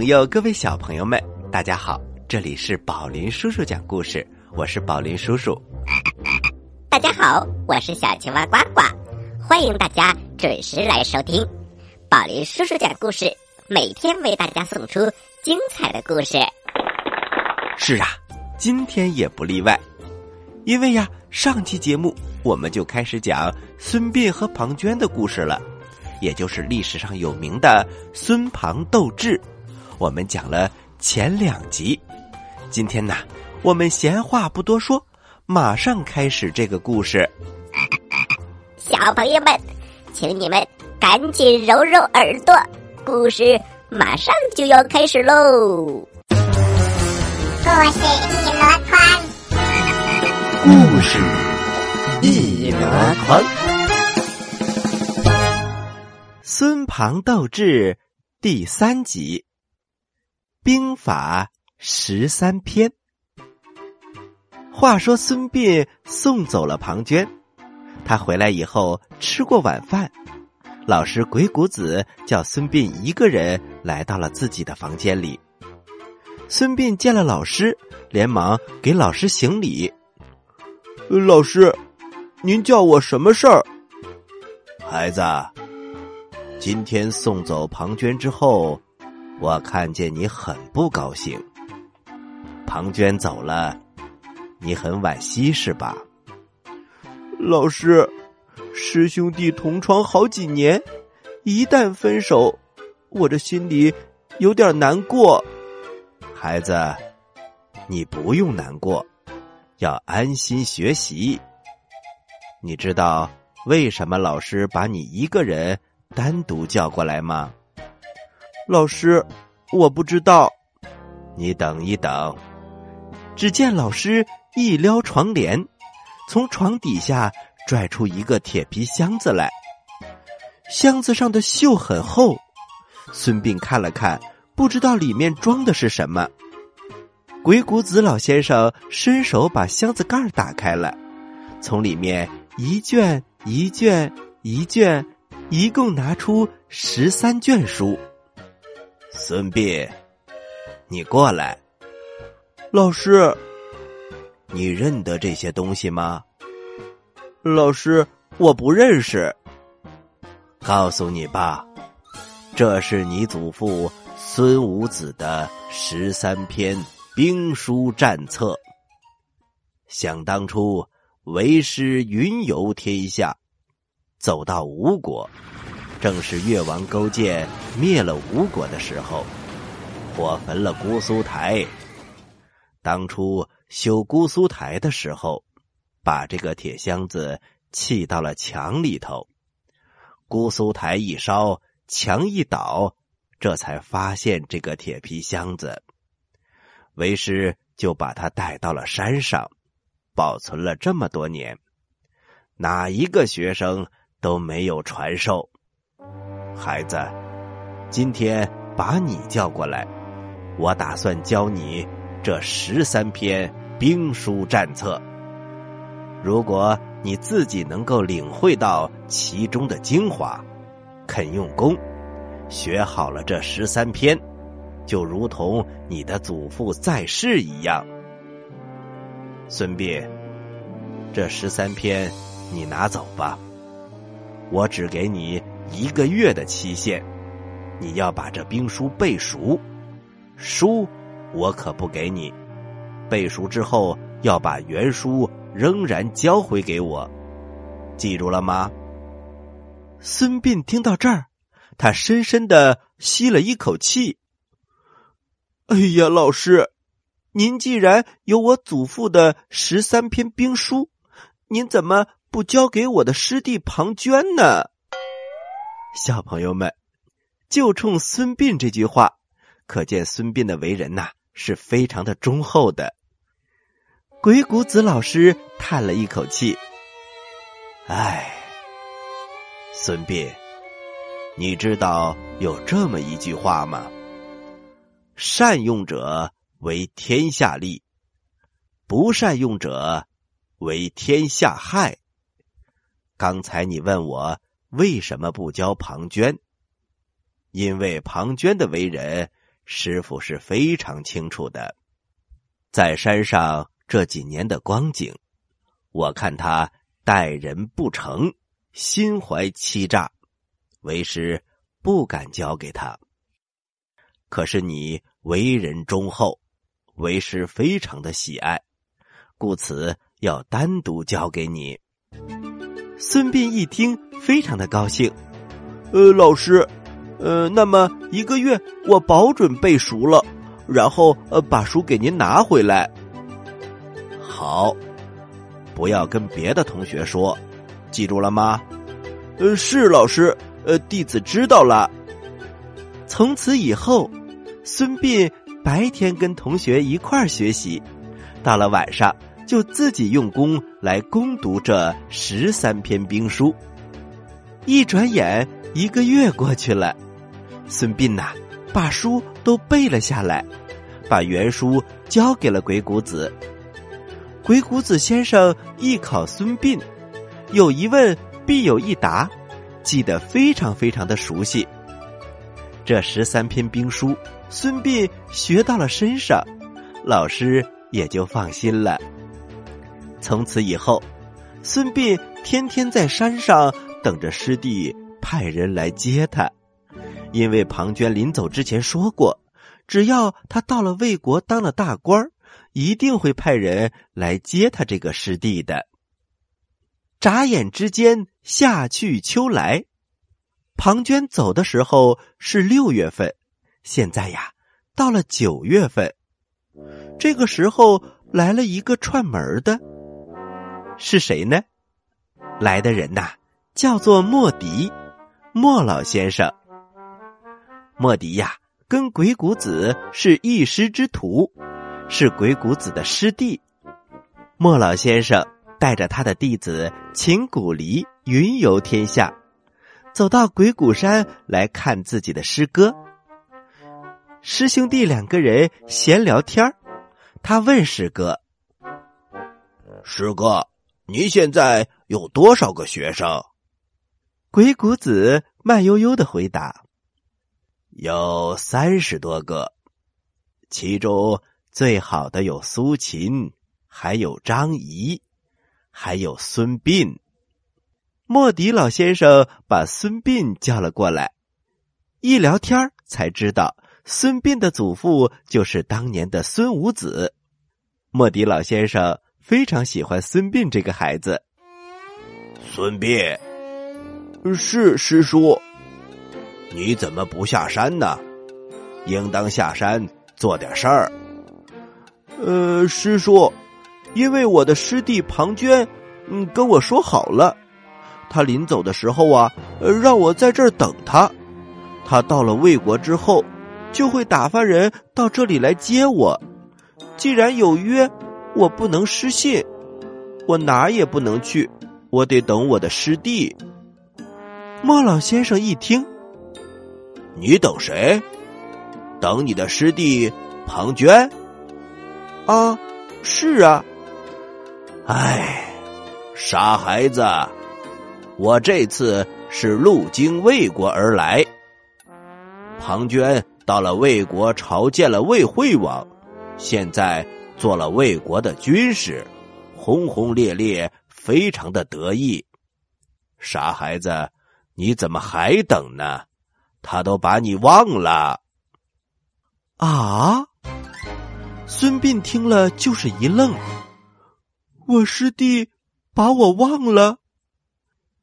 朋友，各位小朋友们，大家好！这里是宝林叔叔讲故事，我是宝林叔叔。大家好，我是小青蛙呱呱，欢迎大家准时来收听宝林叔叔讲故事，每天为大家送出精彩的故事。是啊，今天也不例外，因为呀，上期节目我们就开始讲孙膑和庞涓的故事了。也就是历史上有名的孙庞斗智，我们讲了前两集。今天呢，我们闲话不多说，马上开始这个故事。小朋友们，请你们赶紧揉揉耳朵，故事马上就要开始喽！故事一箩筐，故事一箩筐。孙庞斗智第三集，兵法十三篇。话说孙膑送走了庞涓，他回来以后吃过晚饭，老师鬼谷子叫孙膑一个人来到了自己的房间里。孙膑见了老师，连忙给老师行礼：“老师，您叫我什么事儿？”孩子。今天送走庞涓之后，我看见你很不高兴。庞涓走了，你很惋惜是吧？老师，师兄弟同窗好几年，一旦分手，我这心里有点难过。孩子，你不用难过，要安心学习。你知道为什么老师把你一个人？单独叫过来吗？老师，我不知道。你等一等。只见老师一撩床帘，从床底下拽出一个铁皮箱子来。箱子上的锈很厚。孙膑看了看，不知道里面装的是什么。鬼谷子老先生伸手把箱子盖打开了，从里面一卷一卷一卷。一共拿出十三卷书。孙膑，你过来。老师，你认得这些东西吗？老师，我不认识。告诉你吧，这是你祖父孙武子的十三篇兵书战策。想当初，为师云游天下。走到吴国，正是越王勾践灭了吴国的时候，火焚了姑苏台。当初修姑苏台的时候，把这个铁箱子砌到了墙里头。姑苏台一烧，墙一倒，这才发现这个铁皮箱子。为师就把它带到了山上，保存了这么多年。哪一个学生？都没有传授，孩子，今天把你叫过来，我打算教你这十三篇兵书战策。如果你自己能够领会到其中的精华，肯用功，学好了这十三篇，就如同你的祖父在世一样。孙膑，这十三篇你拿走吧。我只给你一个月的期限，你要把这兵书背熟。书我可不给你，背熟之后要把原书仍然交回给我，记住了吗？孙膑听到这儿，他深深的吸了一口气。哎呀，老师，您既然有我祖父的十三篇兵书，您怎么？不交给我的师弟庞涓呢？小朋友们，就冲孙膑这句话，可见孙膑的为人呐是非常的忠厚的。鬼谷子老师叹了一口气：“唉，孙膑，你知道有这么一句话吗？善用者为天下利，不善用者为天下害。”刚才你问我为什么不教庞涓？因为庞涓的为人师傅是非常清楚的。在山上这几年的光景，我看他待人不诚，心怀欺诈，为师不敢交给他。可是你为人忠厚，为师非常的喜爱，故此要单独交给你。孙膑一听，非常的高兴。呃，老师，呃，那么一个月我保准背熟了，然后呃把书给您拿回来。好，不要跟别的同学说，记住了吗？呃，是老师，呃，弟子知道了。从此以后。孙膑白天跟同学一块儿学习，到了晚上就自己用功来攻读这十三篇兵书。一转眼一个月过去了，孙膑呐把书都背了下来，把原书交给了鬼谷子。鬼谷子先生一考孙膑，有一问必有一答，记得非常非常的熟悉。这十三篇兵书。孙膑学到了身上，老师也就放心了。从此以后，孙膑天天在山上等着师弟派人来接他，因为庞涓临走之前说过，只要他到了魏国当了大官一定会派人来接他这个师弟的。眨眼之间，夏去秋来，庞涓走的时候是六月份。现在呀，到了九月份，这个时候来了一个串门的，是谁呢？来的人呐，叫做莫迪，莫老先生。莫迪呀，跟鬼谷子是一师之徒，是鬼谷子的师弟。莫老先生带着他的弟子秦古离云游天下，走到鬼谷山来看自己的师哥。师兄弟两个人闲聊天他问师哥：“师哥，你现在有多少个学生？”鬼谷子慢悠悠的回答：“有三十多个，其中最好的有苏秦，还有张仪，还有孙膑。”莫迪老先生把孙膑叫了过来，一聊天才知道。孙膑的祖父就是当年的孙武子，莫迪老先生非常喜欢孙膑这个孩子。孙膑，是师叔，你怎么不下山呢？应当下山做点事儿。呃，师叔，因为我的师弟庞涓，嗯，跟我说好了，他临走的时候啊，让我在这儿等他。他到了魏国之后。就会打发人到这里来接我。既然有约，我不能失信，我哪也不能去，我得等我的师弟。莫老先生一听，你等谁？等你的师弟庞涓？啊，是啊。唉，傻孩子，我这次是路经魏国而来，庞涓。到了魏国朝见了魏惠王，现在做了魏国的军师，轰轰烈烈，非常的得意。傻孩子，你怎么还等呢？他都把你忘了。啊！孙膑听了就是一愣，我师弟把我忘了。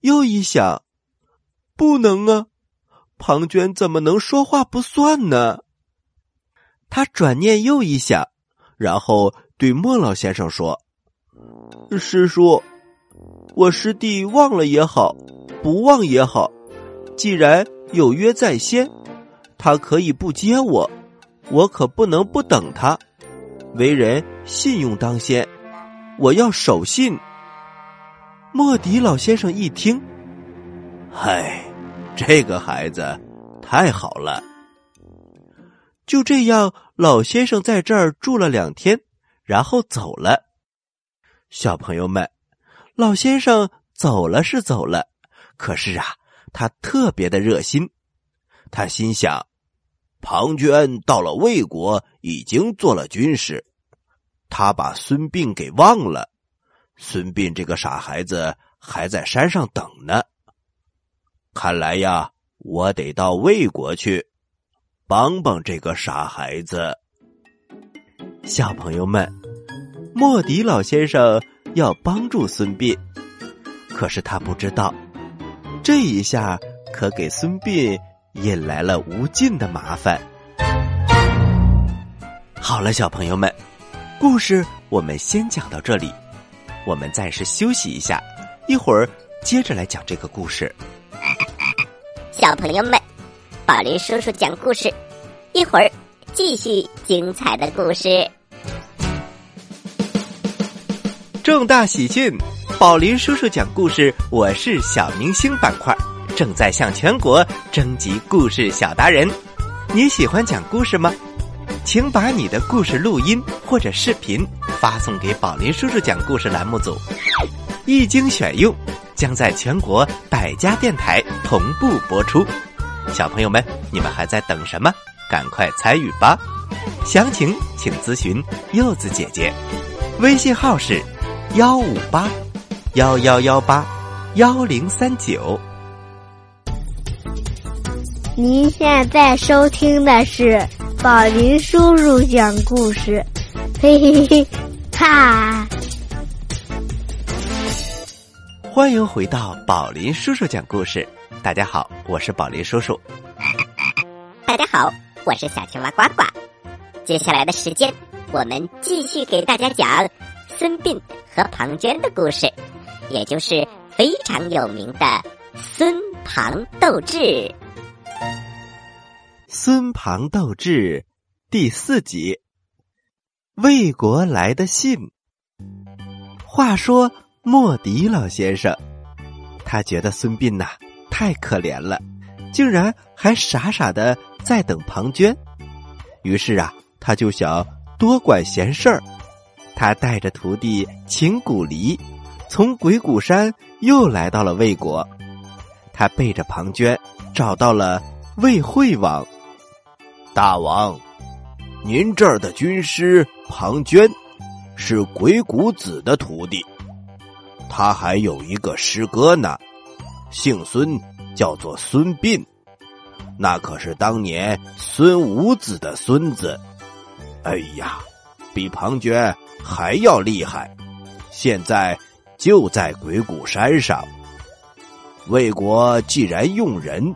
又一想，不能啊。庞涓怎么能说话不算呢？他转念又一想，然后对莫老先生说：“师叔，我师弟忘了也好，不忘也好，既然有约在先，他可以不接我，我可不能不等他。为人信用当先，我要守信。”莫迪老先生一听，嗨。这个孩子太好了。就这样，老先生在这儿住了两天，然后走了。小朋友们，老先生走了是走了，可是啊，他特别的热心。他心想：庞涓到了魏国，已经做了军师，他把孙膑给忘了。孙膑这个傻孩子还在山上等呢。看来呀，我得到魏国去，帮帮这个傻孩子。小朋友们，莫迪老先生要帮助孙膑，可是他不知道，这一下可给孙膑引来了无尽的麻烦。好了，小朋友们，故事我们先讲到这里。我们暂时休息一下，一会儿接着来讲这个故事。小朋友们，宝林叔叔讲故事，一会儿继续精彩的故事。重大喜讯！宝林叔叔讲故事，我是小明星板块，正在向全国征集故事小达人。你喜欢讲故事吗？请把你的故事录音或者视频发送给宝林叔叔讲故事栏目组，一经选用，将在全国百家电台同步播出。小朋友们，你们还在等什么？赶快参与吧！详情请咨询柚子姐姐，微信号是幺五八幺幺幺八幺零三九。您现在收听的是。宝林叔叔讲故事，嘿嘿嘿，哈！欢迎回到宝林叔叔讲故事。大家好，我是宝林叔叔。大家好，我是小青蛙呱呱。接下来的时间，我们继续给大家讲孙膑和庞涓的故事，也就是非常有名的孙庞斗智。孙庞斗智第四集，魏国来的信。话说莫迪老先生，他觉得孙膑呐太可怜了，竟然还傻傻的在等庞涓。于是啊，他就想多管闲事儿。他带着徒弟秦古离，从鬼谷山又来到了魏国。他背着庞涓，找到了魏惠王。大王，您这儿的军师庞涓是鬼谷子的徒弟，他还有一个师哥呢，姓孙，叫做孙膑，那可是当年孙武子的孙子。哎呀，比庞涓还要厉害，现在就在鬼谷山上。魏国既然用人，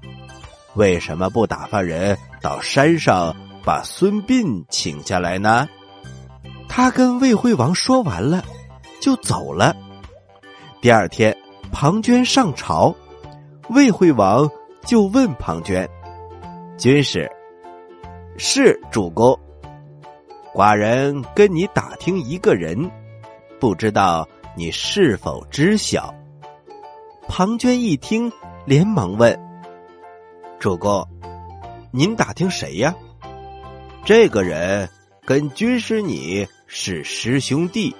为什么不打发人？到山上把孙膑请下来呢。他跟魏惠王说完了，就走了。第二天，庞涓上朝，魏惠王就问庞涓：“军师，是主公，寡人跟你打听一个人，不知道你是否知晓？”庞涓一听，连忙问：“主公。”您打听谁呀？这个人跟军师你是师兄弟，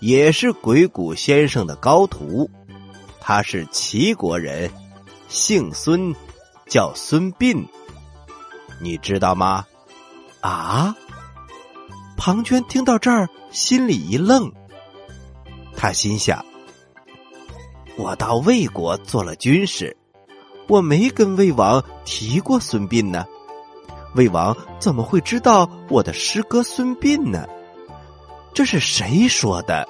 也是鬼谷先生的高徒。他是齐国人，姓孙，叫孙膑。你知道吗？啊！庞涓听到这儿，心里一愣。他心想：我到魏国做了军师。我没跟魏王提过孙膑呢，魏王怎么会知道我的师哥孙膑呢？这是谁说的？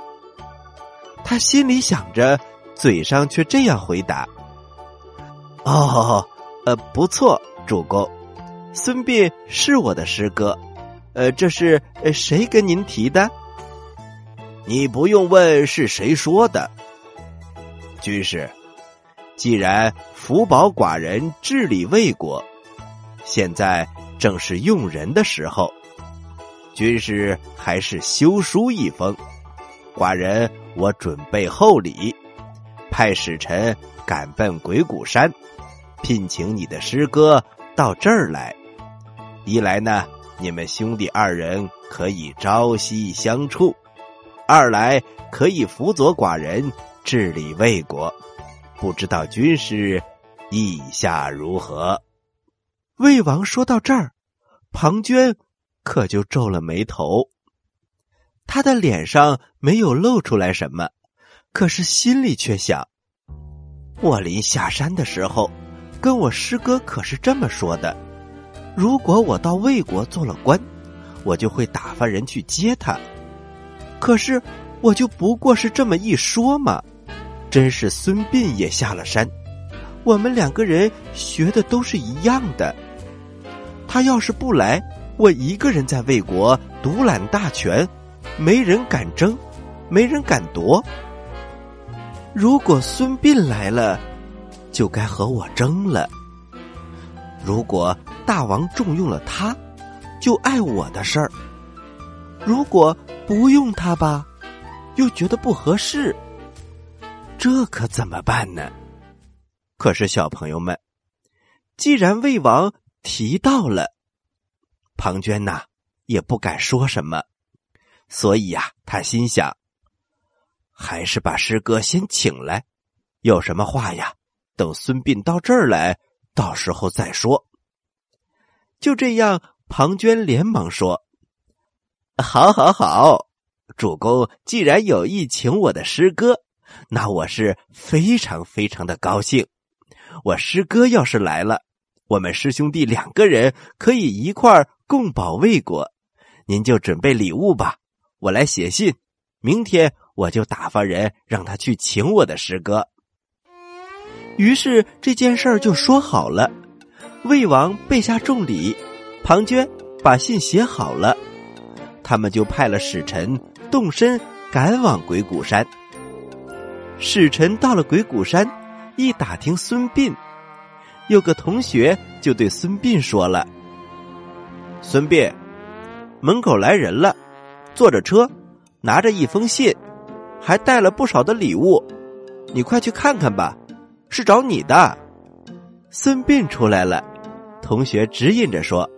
他心里想着，嘴上却这样回答：“哦，呃，不错，主公，孙膑是我的师哥。呃，这是谁跟您提的？你不用问是谁说的，军师。”既然福宝寡人治理魏国，现在正是用人的时候，军师还是修书一封，寡人我准备厚礼，派使臣赶奔鬼谷山，聘请你的师哥到这儿来。一来呢，你们兄弟二人可以朝夕相处；二来可以辅佐寡人治理魏国。不知道军师意下如何？魏王说到这儿，庞涓可就皱了眉头。他的脸上没有露出来什么，可是心里却想：我临下山的时候，跟我师哥可是这么说的：如果我到魏国做了官，我就会打发人去接他。可是我就不过是这么一说嘛，真是孙膑也下了山，我们两个人学的都是一样的。他要是不来，我一个人在魏国独揽大权。没人敢争，没人敢夺。如果孙膑来了，就该和我争了。如果大王重用了他，就碍我的事儿；如果不用他吧，又觉得不合适。这可怎么办呢？可是小朋友们，既然魏王提到了，庞涓呐，也不敢说什么。所以呀，他心想，还是把师哥先请来，有什么话呀，等孙膑到这儿来，到时候再说。就这样，庞涓连忙说：“好，好，好！主公既然有意请我的师哥，那我是非常非常的高兴。我师哥要是来了，我们师兄弟两个人可以一块儿共保魏国。您就准备礼物吧。”我来写信，明天我就打发人让他去请我的师哥。于是这件事儿就说好了。魏王备下重礼，庞涓把信写好了，他们就派了使臣动身赶往鬼谷山。使臣到了鬼谷山，一打听孙膑，有个同学就对孙膑说了：“孙膑，门口来人了。”坐着车，拿着一封信，还带了不少的礼物，你快去看看吧，是找你的。孙膑出来了，同学指引着说：“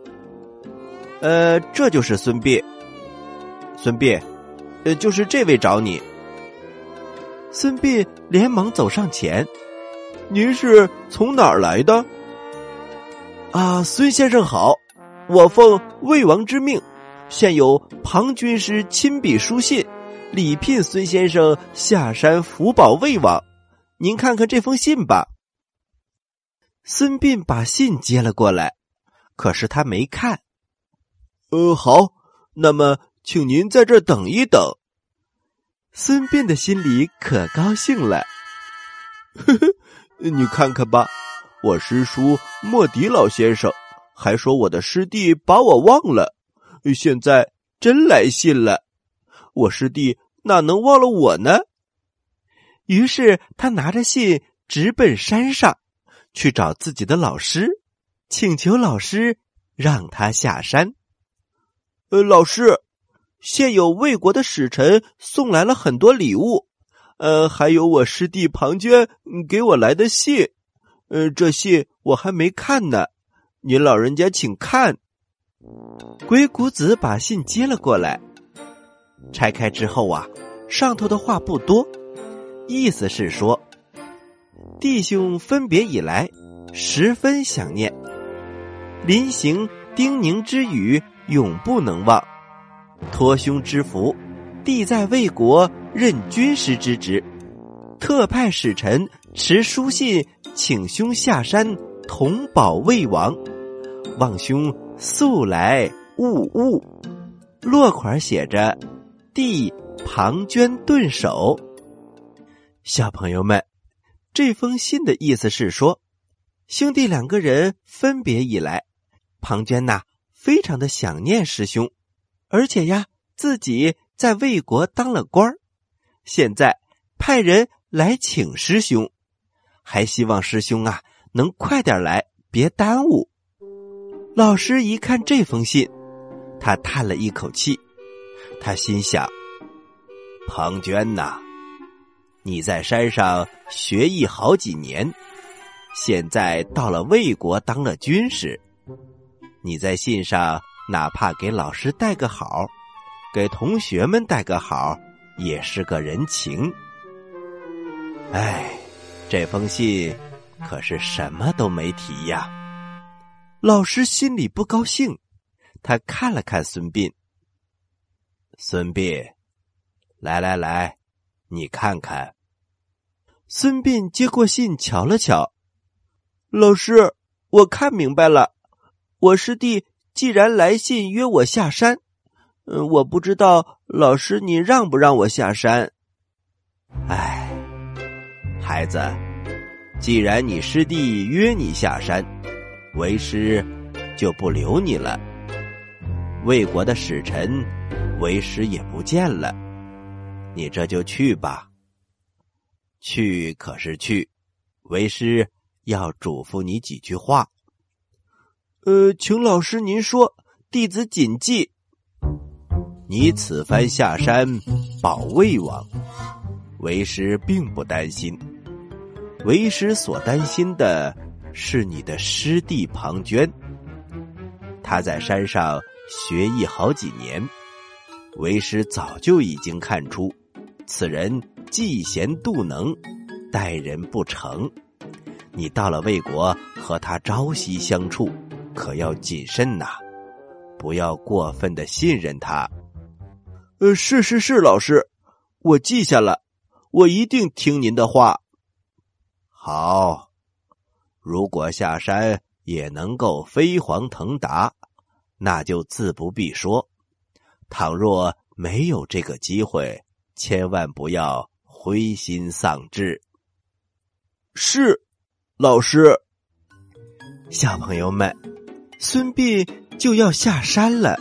呃，这就是孙膑。孙膑，呃，就是这位找你。”孙膑连忙走上前：“您是从哪儿来的？”啊，孙先生好，我奉魏王之命。现有庞军师亲笔书信，礼聘孙先生下山辅保魏王。您看看这封信吧。孙膑把信接了过来，可是他没看。呃，好，那么请您在这等一等。孙膑的心里可高兴了。呵呵，你看看吧，我师叔莫迪老先生还说我的师弟把我忘了。现在真来信了，我师弟哪能忘了我呢？于是他拿着信直奔山上，去找自己的老师，请求老师让他下山。呃，老师，现有魏国的使臣送来了很多礼物，呃，还有我师弟庞涓给我来的信，呃，这信我还没看呢，您老人家请看。鬼谷子把信接了过来，拆开之后啊，上头的话不多，意思是说，弟兄分别以来，十分想念，临行叮咛之语永不能忘，托兄之福，弟在魏国任军师之职，特派使臣持书信请兄下山同保魏王，望兄。速来勿误，落款写着“弟庞涓顿首”。小朋友们，这封信的意思是说，兄弟两个人分别以来，庞涓呐非常的想念师兄，而且呀自己在魏国当了官现在派人来请师兄，还希望师兄啊能快点来，别耽误。老师一看这封信，他叹了一口气，他心想：“庞涓呐，你在山上学艺好几年，现在到了魏国当了军师，你在信上哪怕给老师带个好，给同学们带个好，也是个人情。哎，这封信可是什么都没提呀。”老师心里不高兴，他看了看孙膑。孙膑，来来来，你看看。孙膑接过信，瞧了瞧。老师，我看明白了。我师弟既然来信约我下山，嗯，我不知道老师你让不让我下山。唉，孩子，既然你师弟约你下山。为师就不留你了。魏国的使臣，为师也不见了。你这就去吧。去可是去，为师要嘱咐你几句话。呃，请老师您说，弟子谨记。你此番下山保魏王，为师并不担心。为师所担心的。是你的师弟庞涓，他在山上学艺好几年，为师早就已经看出，此人嫉贤妒能，待人不诚。你到了魏国和他朝夕相处，可要谨慎呐，不要过分的信任他。呃，是是是，老师，我记下了，我一定听您的话。好。如果下山也能够飞黄腾达，那就自不必说；倘若没有这个机会，千万不要灰心丧志。是，老师。小朋友们，孙膑就要下山了，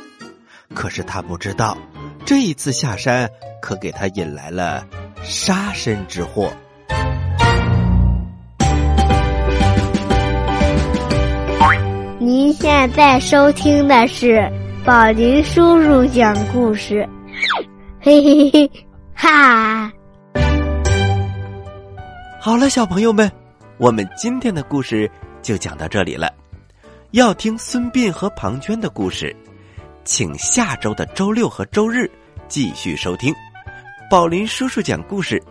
可是他不知道，这一次下山可给他引来了杀身之祸。您现在收听的是宝林叔叔讲故事，嘿嘿嘿，哈！好了，小朋友们，我们今天的故事就讲到这里了。要听孙膑和庞涓的故事，请下周的周六和周日继续收听宝林叔叔讲故事，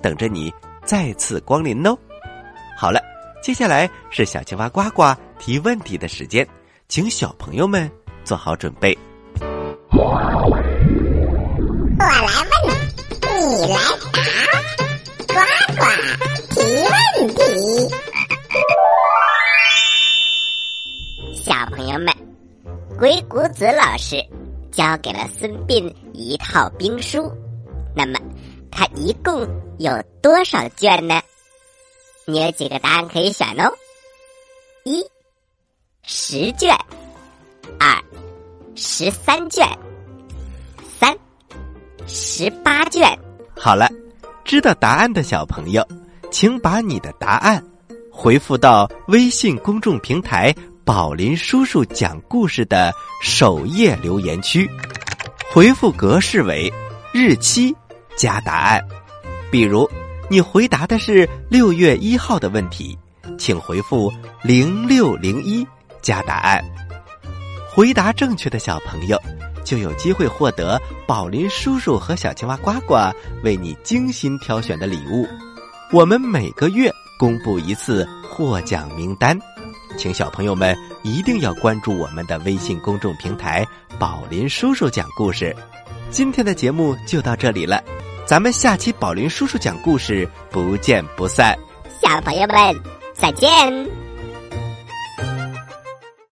等着你再次光临哦。好了，接下来是小青蛙呱呱。提问题的时间，请小朋友们做好准备。我来问，你来答，友们，鬼谷子老师教给了孙膑一套兵书，那么他一共有多少卷呢？你有几个答案可以选哦？一。十卷，二十三卷，三十八卷。好了，知道答案的小朋友，请把你的答案回复到微信公众平台“宝林叔叔讲故事”的首页留言区，回复格式为日期加答案。比如，你回答的是六月一号的问题，请回复零六零一。加答案，回答正确的小朋友就有机会获得宝林叔叔和小青蛙呱呱为你精心挑选的礼物。我们每个月公布一次获奖名单，请小朋友们一定要关注我们的微信公众平台“宝林叔叔讲故事”。今天的节目就到这里了，咱们下期宝林叔叔讲故事不见不散。小朋友们再见。